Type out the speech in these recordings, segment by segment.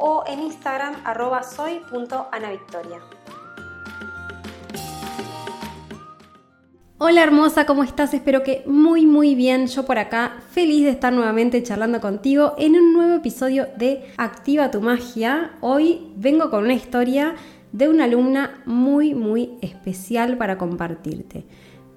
o en Instagram arroba soy.anavictoria. Hola hermosa, ¿cómo estás? Espero que muy muy bien. Yo por acá feliz de estar nuevamente charlando contigo en un nuevo episodio de Activa tu magia. Hoy vengo con una historia de una alumna muy muy especial para compartirte.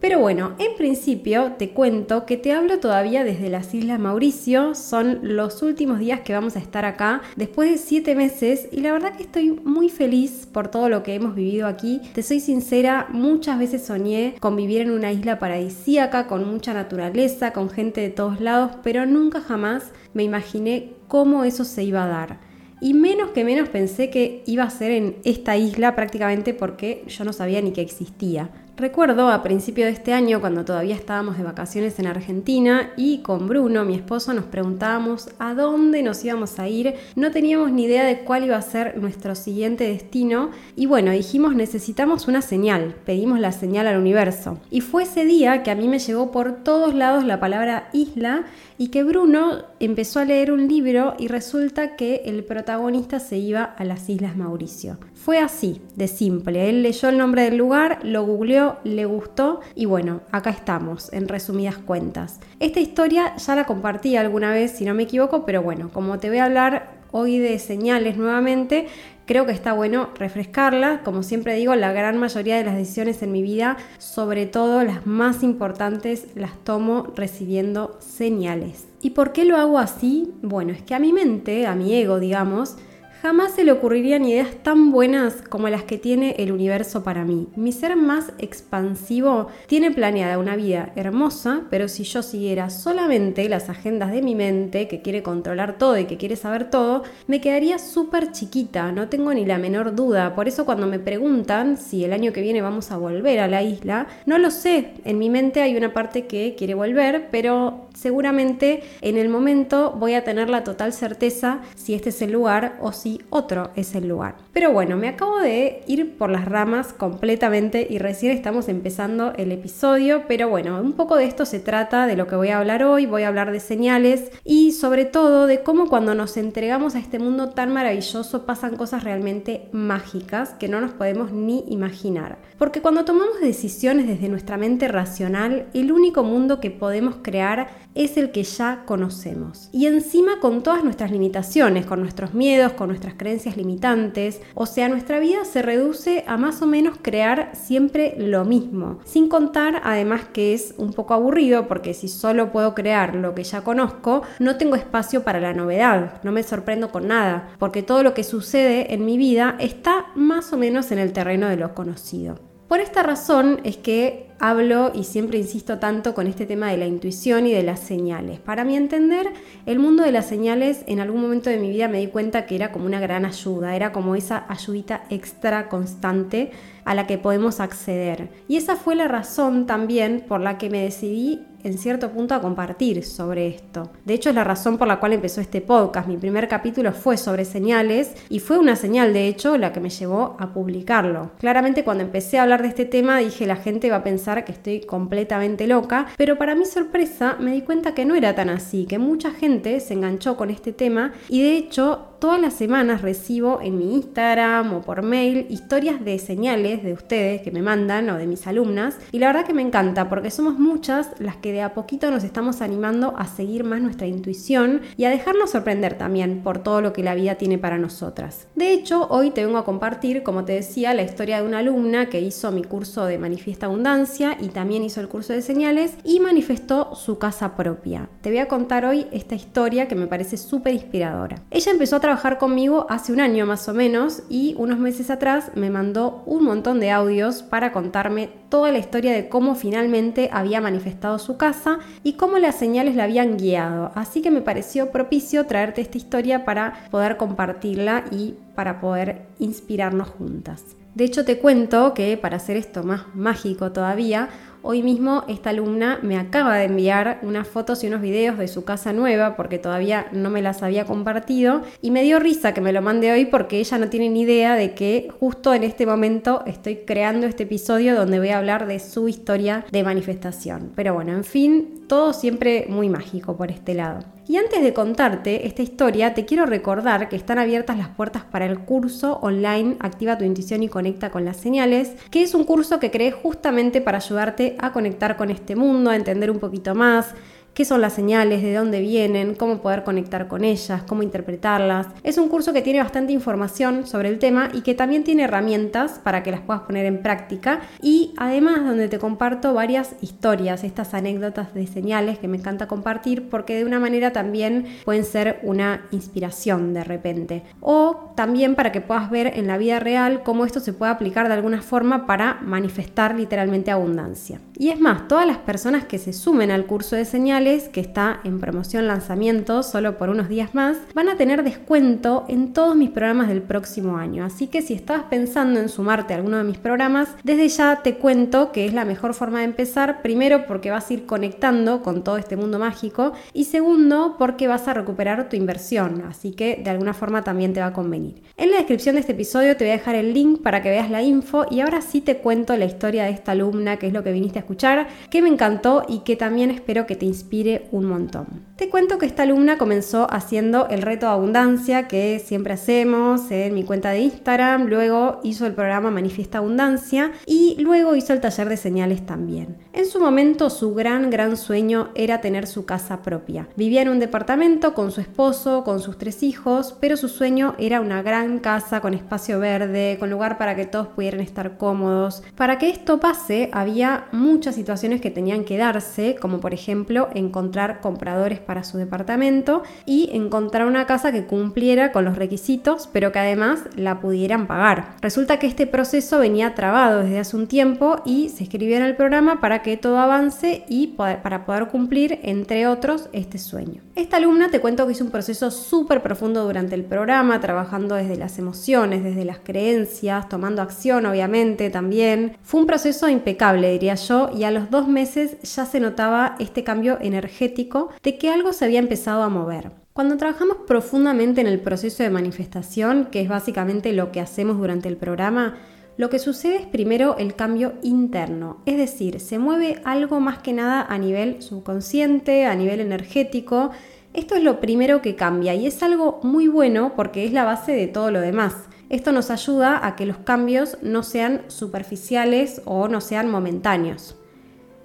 Pero bueno, en principio te cuento que te hablo todavía desde las Islas Mauricio, son los últimos días que vamos a estar acá después de siete meses y la verdad que estoy muy feliz por todo lo que hemos vivido aquí. Te soy sincera, muchas veces soñé con vivir en una isla paradisíaca, con mucha naturaleza, con gente de todos lados, pero nunca jamás me imaginé cómo eso se iba a dar. Y menos que menos pensé que iba a ser en esta isla prácticamente porque yo no sabía ni que existía. Recuerdo a principio de este año, cuando todavía estábamos de vacaciones en Argentina y con Bruno, mi esposo, nos preguntábamos a dónde nos íbamos a ir. No teníamos ni idea de cuál iba a ser nuestro siguiente destino y bueno, dijimos necesitamos una señal, pedimos la señal al universo. Y fue ese día que a mí me llegó por todos lados la palabra isla y que Bruno empezó a leer un libro y resulta que el protagonista se iba a las Islas Mauricio. Fue así, de simple. Él leyó el nombre del lugar, lo googleó, le gustó y bueno, acá estamos, en resumidas cuentas. Esta historia ya la compartí alguna vez, si no me equivoco, pero bueno, como te voy a hablar hoy de señales nuevamente, creo que está bueno refrescarla. Como siempre digo, la gran mayoría de las decisiones en mi vida, sobre todo las más importantes, las tomo recibiendo señales. ¿Y por qué lo hago así? Bueno, es que a mi mente, a mi ego, digamos, Jamás se le ocurrirían ideas tan buenas como las que tiene el universo para mí. Mi ser más expansivo tiene planeada una vida hermosa, pero si yo siguiera solamente las agendas de mi mente, que quiere controlar todo y que quiere saber todo, me quedaría súper chiquita, no tengo ni la menor duda. Por eso cuando me preguntan si el año que viene vamos a volver a la isla, no lo sé. En mi mente hay una parte que quiere volver, pero seguramente en el momento voy a tener la total certeza si este es el lugar o si otro es el lugar. Pero bueno, me acabo de ir por las ramas completamente y recién estamos empezando el episodio, pero bueno, un poco de esto se trata de lo que voy a hablar hoy, voy a hablar de señales y sobre todo de cómo cuando nos entregamos a este mundo tan maravilloso pasan cosas realmente mágicas que no nos podemos ni imaginar. Porque cuando tomamos decisiones desde nuestra mente racional, el único mundo que podemos crear es el que ya conocemos. Y encima con todas nuestras limitaciones, con nuestros miedos, con nuestras creencias limitantes, o sea, nuestra vida se reduce a más o menos crear siempre lo mismo. Sin contar además que es un poco aburrido porque si solo puedo crear lo que ya conozco, no tengo espacio para la novedad, no me sorprendo con nada, porque todo lo que sucede en mi vida está más o menos en el terreno de lo conocido. Por esta razón es que hablo y siempre insisto tanto con este tema de la intuición y de las señales. Para mi entender, el mundo de las señales en algún momento de mi vida me di cuenta que era como una gran ayuda, era como esa ayudita extra constante a la que podemos acceder. Y esa fue la razón también por la que me decidí en cierto punto a compartir sobre esto. De hecho es la razón por la cual empezó este podcast. Mi primer capítulo fue sobre señales y fue una señal de hecho la que me llevó a publicarlo. Claramente cuando empecé a hablar de este tema dije la gente va a pensar que estoy completamente loca, pero para mi sorpresa me di cuenta que no era tan así, que mucha gente se enganchó con este tema y de hecho todas las semanas recibo en mi Instagram o por mail historias de señales de ustedes que me mandan o de mis alumnas y la verdad que me encanta porque somos muchas las que de a poquito nos estamos animando a seguir más nuestra intuición y a dejarnos sorprender también por todo lo que la vida tiene para nosotras. De hecho, hoy te vengo a compartir, como te decía, la historia de una alumna que hizo mi curso de Manifiesta Abundancia y también hizo el curso de señales y manifestó su casa propia. Te voy a contar hoy esta historia que me parece súper inspiradora. Ella empezó a trabajar trabajar conmigo hace un año más o menos y unos meses atrás me mandó un montón de audios para contarme toda la historia de cómo finalmente había manifestado su casa y cómo las señales la habían guiado. Así que me pareció propicio traerte esta historia para poder compartirla y para poder inspirarnos juntas. De hecho, te cuento que para hacer esto más mágico todavía, Hoy mismo esta alumna me acaba de enviar unas fotos y unos videos de su casa nueva porque todavía no me las había compartido y me dio risa que me lo mande hoy porque ella no tiene ni idea de que justo en este momento estoy creando este episodio donde voy a hablar de su historia de manifestación. Pero bueno, en fin, todo siempre muy mágico por este lado. Y antes de contarte esta historia, te quiero recordar que están abiertas las puertas para el curso online Activa tu intuición y conecta con las señales, que es un curso que creé justamente para ayudarte a conectar con este mundo, a entender un poquito más, qué son las señales, de dónde vienen, cómo poder conectar con ellas, cómo interpretarlas. Es un curso que tiene bastante información sobre el tema y que también tiene herramientas para que las puedas poner en práctica y además donde te comparto varias historias, estas anécdotas de señales que me encanta compartir porque de una manera también pueden ser una inspiración de repente. O también para que puedas ver en la vida real cómo esto se puede aplicar de alguna forma para manifestar literalmente abundancia. Y es más, todas las personas que se sumen al curso de señales que está en promoción lanzamiento solo por unos días más, van a tener descuento en todos mis programas del próximo año. Así que si estabas pensando en sumarte a alguno de mis programas, desde ya te cuento que es la mejor forma de empezar. Primero porque vas a ir conectando con todo este mundo mágico y segundo porque vas a recuperar tu inversión. Así que de alguna forma también te va a convenir. En la descripción de este episodio te voy a dejar el link para que veas la info y ahora sí te cuento la historia de esta alumna, que es lo que viniste a escuchar, que me encantó y que también espero que te inspire un montón. Te cuento que esta alumna comenzó haciendo el reto de abundancia que siempre hacemos en mi cuenta de Instagram, luego hizo el programa Manifiesta Abundancia y luego hizo el taller de señales también. En su momento su gran, gran sueño era tener su casa propia. Vivía en un departamento con su esposo, con sus tres hijos, pero su sueño era una gran casa con espacio verde, con lugar para que todos pudieran estar cómodos. Para que esto pase había muchas situaciones que tenían que darse, como por ejemplo encontrar compradores para su departamento y encontrar una casa que cumpliera con los requisitos, pero que además la pudieran pagar. Resulta que este proceso venía trabado desde hace un tiempo y se escribió en el programa para que todo avance y para poder cumplir, entre otros, este sueño. Esta alumna te cuento que hizo un proceso súper profundo durante el programa, trabajando desde las emociones, desde las creencias, tomando acción obviamente también. Fue un proceso impecable, diría yo, y a los dos meses ya se notaba este cambio energético de que algo se había empezado a mover. Cuando trabajamos profundamente en el proceso de manifestación, que es básicamente lo que hacemos durante el programa, lo que sucede es primero el cambio interno, es decir, se mueve algo más que nada a nivel subconsciente, a nivel energético. Esto es lo primero que cambia y es algo muy bueno porque es la base de todo lo demás. Esto nos ayuda a que los cambios no sean superficiales o no sean momentáneos.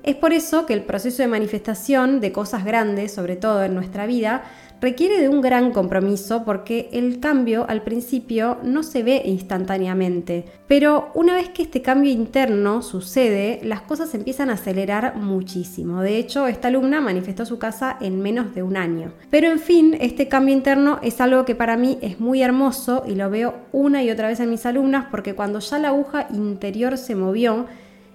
Es por eso que el proceso de manifestación de cosas grandes, sobre todo en nuestra vida, requiere de un gran compromiso porque el cambio al principio no se ve instantáneamente, pero una vez que este cambio interno sucede, las cosas empiezan a acelerar muchísimo. De hecho, esta alumna manifestó su casa en menos de un año. Pero en fin, este cambio interno es algo que para mí es muy hermoso y lo veo una y otra vez en mis alumnas porque cuando ya la aguja interior se movió,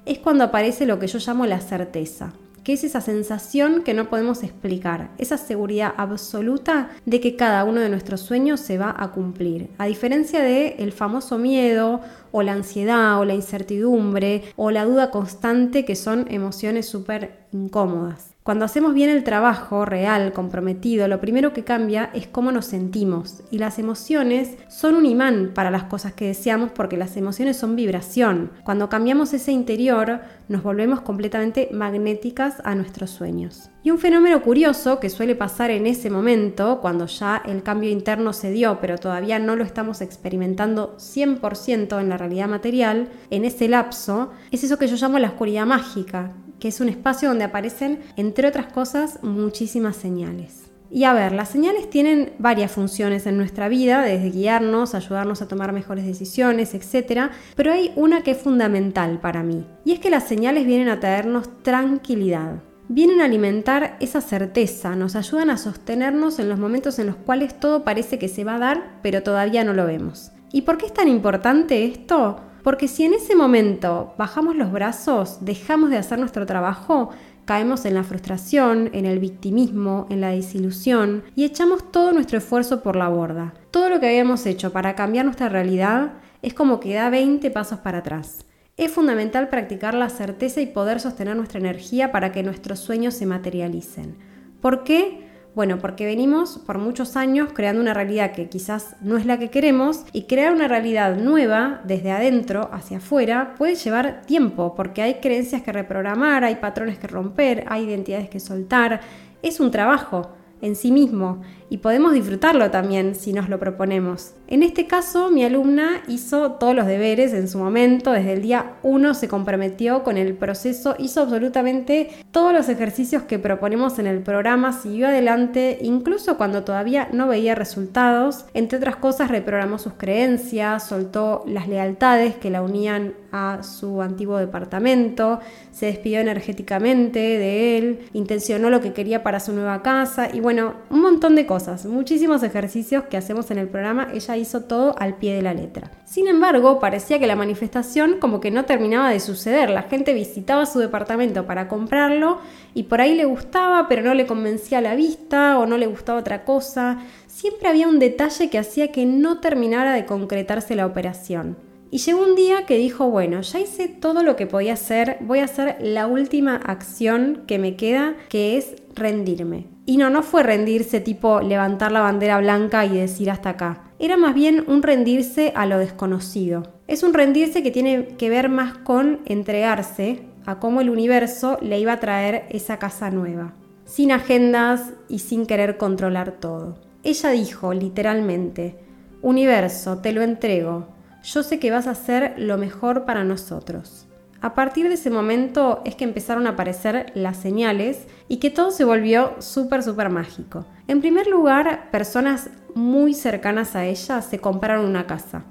es cuando aparece lo que yo llamo la certeza que es esa sensación que no podemos explicar, esa seguridad absoluta de que cada uno de nuestros sueños se va a cumplir, a diferencia de el famoso miedo o la ansiedad o la incertidumbre o la duda constante que son emociones súper incómodas. Cuando hacemos bien el trabajo real, comprometido, lo primero que cambia es cómo nos sentimos. Y las emociones son un imán para las cosas que deseamos porque las emociones son vibración. Cuando cambiamos ese interior, nos volvemos completamente magnéticas a nuestros sueños. Y un fenómeno curioso que suele pasar en ese momento, cuando ya el cambio interno se dio, pero todavía no lo estamos experimentando 100% en la realidad material, en ese lapso, es eso que yo llamo la oscuridad mágica, que es un espacio donde aparecen, entre otras cosas, muchísimas señales. Y a ver, las señales tienen varias funciones en nuestra vida, desde guiarnos, ayudarnos a tomar mejores decisiones, etc. Pero hay una que es fundamental para mí, y es que las señales vienen a traernos tranquilidad. vienen a alimentar esa certeza, nos ayudan a sostenernos en los momentos en los cuales todo parece que se va a dar, pero todavía no lo vemos. ¿Y por qué es tan importante esto? Porque si en ese momento bajamos los brazos, dejamos de hacer nuestro trabajo, caemos en la frustración, en el victimismo, en la desilusión y echamos todo nuestro esfuerzo por la borda. Todo lo que habíamos hecho para cambiar nuestra realidad es como que da 20 pasos para atrás. Es fundamental practicar la certeza y poder sostener nuestra energía para que nuestros sueños se materialicen. ¿Por qué? Bueno, porque venimos por muchos años creando una realidad que quizás no es la que queremos y crear una realidad nueva desde adentro hacia afuera puede llevar tiempo porque hay creencias que reprogramar, hay patrones que romper, hay identidades que soltar. Es un trabajo en sí mismo y podemos disfrutarlo también si nos lo proponemos. En este caso, mi alumna hizo todos los deberes en su momento, desde el día 1 se comprometió con el proceso, hizo absolutamente todos los ejercicios que proponemos en el programa, siguió adelante, incluso cuando todavía no veía resultados. Entre otras cosas, reprogramó sus creencias, soltó las lealtades que la unían a su antiguo departamento, se despidió energéticamente de él, intencionó lo que quería para su nueva casa y bueno, un montón de cosas, muchísimos ejercicios que hacemos en el programa, ella hizo todo al pie de la letra. Sin embargo, parecía que la manifestación como que no terminaba de suceder, la gente visitaba su departamento para comprarlo y por ahí le gustaba, pero no le convencía la vista o no le gustaba otra cosa, siempre había un detalle que hacía que no terminara de concretarse la operación. Y llegó un día que dijo, bueno, ya hice todo lo que podía hacer, voy a hacer la última acción que me queda, que es rendirme. Y no, no fue rendirse tipo levantar la bandera blanca y decir hasta acá. Era más bien un rendirse a lo desconocido. Es un rendirse que tiene que ver más con entregarse a cómo el universo le iba a traer esa casa nueva, sin agendas y sin querer controlar todo. Ella dijo literalmente, universo, te lo entrego, yo sé que vas a hacer lo mejor para nosotros. A partir de ese momento es que empezaron a aparecer las señales y que todo se volvió súper, súper mágico. En primer lugar, personas muy cercanas a ella se compraron una casa.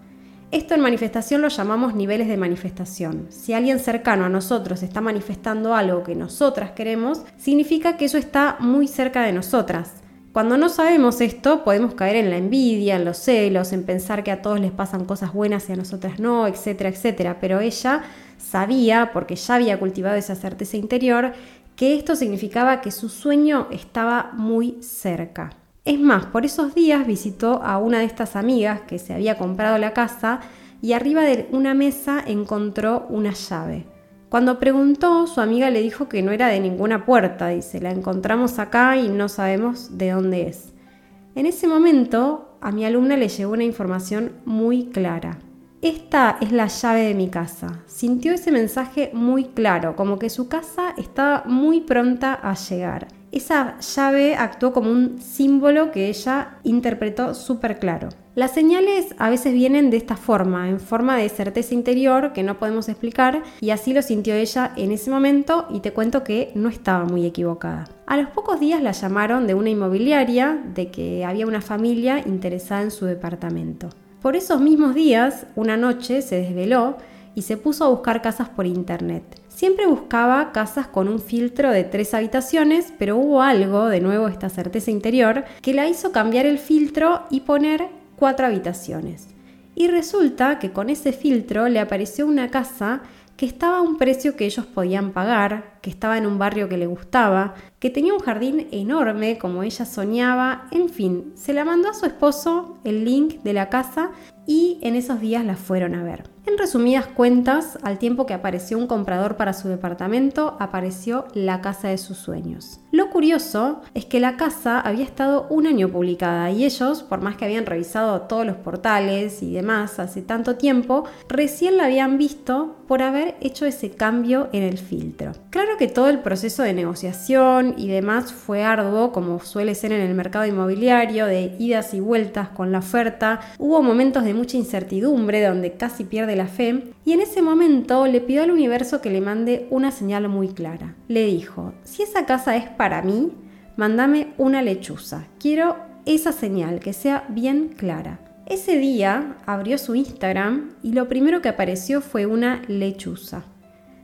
Esto en manifestación lo llamamos niveles de manifestación. Si alguien cercano a nosotros está manifestando algo que nosotras queremos, significa que eso está muy cerca de nosotras. Cuando no sabemos esto, podemos caer en la envidia, en los celos, en pensar que a todos les pasan cosas buenas y a nosotras no, etcétera, etcétera. Pero ella sabía, porque ya había cultivado esa certeza interior, que esto significaba que su sueño estaba muy cerca. Es más, por esos días visitó a una de estas amigas que se había comprado la casa y arriba de una mesa encontró una llave. Cuando preguntó, su amiga le dijo que no era de ninguna puerta, dice, la encontramos acá y no sabemos de dónde es. En ese momento, a mi alumna le llegó una información muy clara. Esta es la llave de mi casa. Sintió ese mensaje muy claro, como que su casa estaba muy pronta a llegar. Esa llave actuó como un símbolo que ella interpretó súper claro. Las señales a veces vienen de esta forma, en forma de certeza interior que no podemos explicar y así lo sintió ella en ese momento y te cuento que no estaba muy equivocada. A los pocos días la llamaron de una inmobiliaria de que había una familia interesada en su departamento. Por esos mismos días, una noche se desveló y se puso a buscar casas por internet. Siempre buscaba casas con un filtro de tres habitaciones, pero hubo algo, de nuevo esta certeza interior, que la hizo cambiar el filtro y poner cuatro habitaciones. Y resulta que con ese filtro le apareció una casa que estaba a un precio que ellos podían pagar, que estaba en un barrio que le gustaba, que tenía un jardín enorme como ella soñaba, en fin, se la mandó a su esposo el link de la casa y en esos días la fueron a ver. En resumidas cuentas, al tiempo que apareció un comprador para su departamento, apareció la casa de sus sueños. Curioso es que la casa había estado un año publicada y ellos, por más que habían revisado todos los portales y demás hace tanto tiempo, recién la habían visto por haber hecho ese cambio en el filtro. Claro que todo el proceso de negociación y demás fue arduo, como suele ser en el mercado inmobiliario, de idas y vueltas con la oferta. Hubo momentos de mucha incertidumbre donde casi pierde la fe, y en ese momento le pidió al universo que le mande una señal muy clara. Le dijo, si esa casa es para mí, mándame una lechuza. Quiero esa señal, que sea bien clara. Ese día abrió su Instagram y lo primero que apareció fue una lechuza.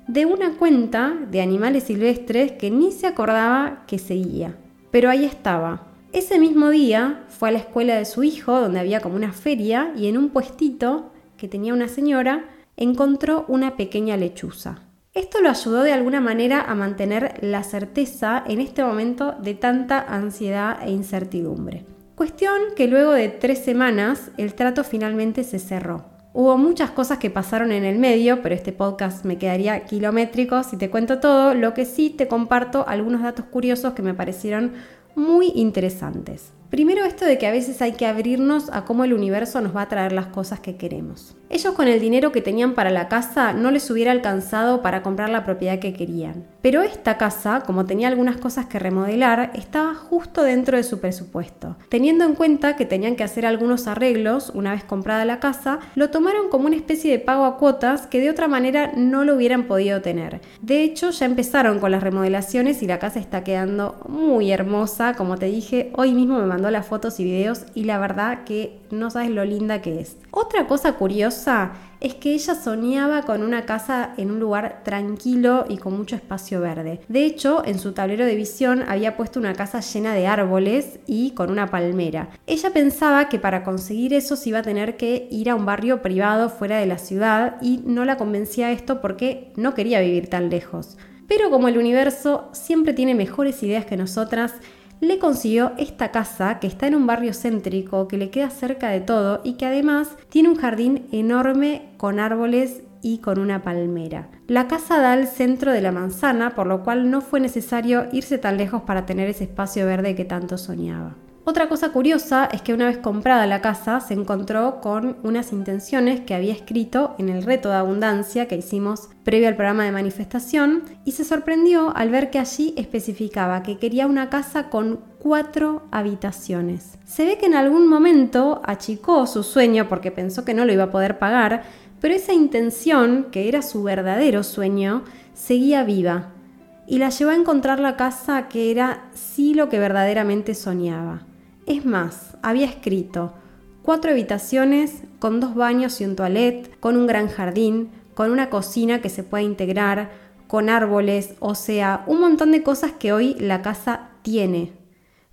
de una cuenta de animales silvestres que ni se acordaba que seguía. Pero ahí estaba. Ese mismo día fue a la escuela de su hijo, donde había como una feria, y en un puestito que tenía una señora, encontró una pequeña lechuza. Esto lo ayudó de alguna manera a mantener la certeza en este momento de tanta ansiedad e incertidumbre. Cuestión que luego de tres semanas el trato finalmente se cerró. Hubo muchas cosas que pasaron en el medio, pero este podcast me quedaría kilométrico si te cuento todo. Lo que sí te comparto algunos datos curiosos que me parecieron muy interesantes. Primero esto de que a veces hay que abrirnos a cómo el universo nos va a traer las cosas que queremos. Ellos con el dinero que tenían para la casa no les hubiera alcanzado para comprar la propiedad que querían. Pero esta casa, como tenía algunas cosas que remodelar, estaba justo dentro de su presupuesto. Teniendo en cuenta que tenían que hacer algunos arreglos una vez comprada la casa, lo tomaron como una especie de pago a cuotas que de otra manera no lo hubieran podido tener. De hecho, ya empezaron con las remodelaciones y la casa está quedando muy hermosa. Como te dije, hoy mismo me mandó las fotos y videos y la verdad que no sabes lo linda que es. Otra cosa curiosa es que ella soñaba con una casa en un lugar tranquilo y con mucho espacio verde. De hecho, en su tablero de visión había puesto una casa llena de árboles y con una palmera. Ella pensaba que para conseguir eso se iba a tener que ir a un barrio privado fuera de la ciudad y no la convencía esto porque no quería vivir tan lejos. Pero como el universo siempre tiene mejores ideas que nosotras, le consiguió esta casa que está en un barrio céntrico, que le queda cerca de todo y que además tiene un jardín enorme con árboles y con una palmera. La casa da al centro de la manzana, por lo cual no fue necesario irse tan lejos para tener ese espacio verde que tanto soñaba. Otra cosa curiosa es que una vez comprada la casa se encontró con unas intenciones que había escrito en el reto de abundancia que hicimos previo al programa de manifestación y se sorprendió al ver que allí especificaba que quería una casa con cuatro habitaciones. Se ve que en algún momento achicó su sueño porque pensó que no lo iba a poder pagar, pero esa intención, que era su verdadero sueño, seguía viva y la llevó a encontrar la casa que era sí lo que verdaderamente soñaba. Es más, había escrito cuatro habitaciones con dos baños y un toilet, con un gran jardín, con una cocina que se puede integrar, con árboles, o sea, un montón de cosas que hoy la casa tiene.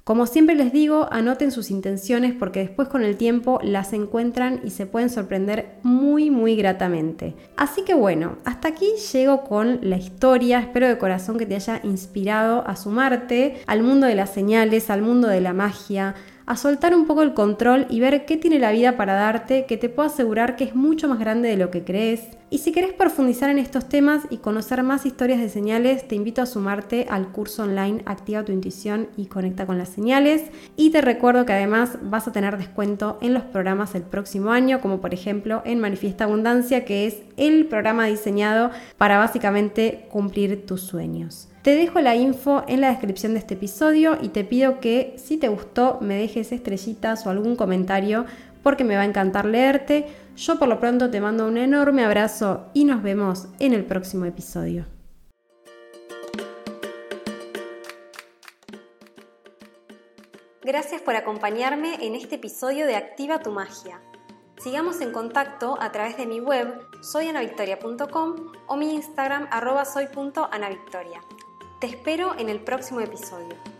Como siempre les digo, anoten sus intenciones porque después con el tiempo las encuentran y se pueden sorprender muy muy gratamente. Así que bueno, hasta aquí llego con la historia, espero de corazón que te haya inspirado a sumarte al mundo de las señales, al mundo de la magia, a soltar un poco el control y ver qué tiene la vida para darte, que te puedo asegurar que es mucho más grande de lo que crees. Y si querés profundizar en estos temas y conocer más historias de señales, te invito a sumarte al curso online Activa tu intuición y conecta con las señales. Y te recuerdo que además vas a tener descuento en los programas el próximo año, como por ejemplo en Manifiesta Abundancia, que es el programa diseñado para básicamente cumplir tus sueños. Te dejo la info en la descripción de este episodio y te pido que si te gustó me dejes estrellitas o algún comentario porque me va a encantar leerte. Yo por lo pronto te mando un enorme abrazo y nos vemos en el próximo episodio. Gracias por acompañarme en este episodio de Activa tu Magia. Sigamos en contacto a través de mi web soyanavictoria.com o mi Instagram arroba soy.anavictoria. Te espero en el próximo episodio.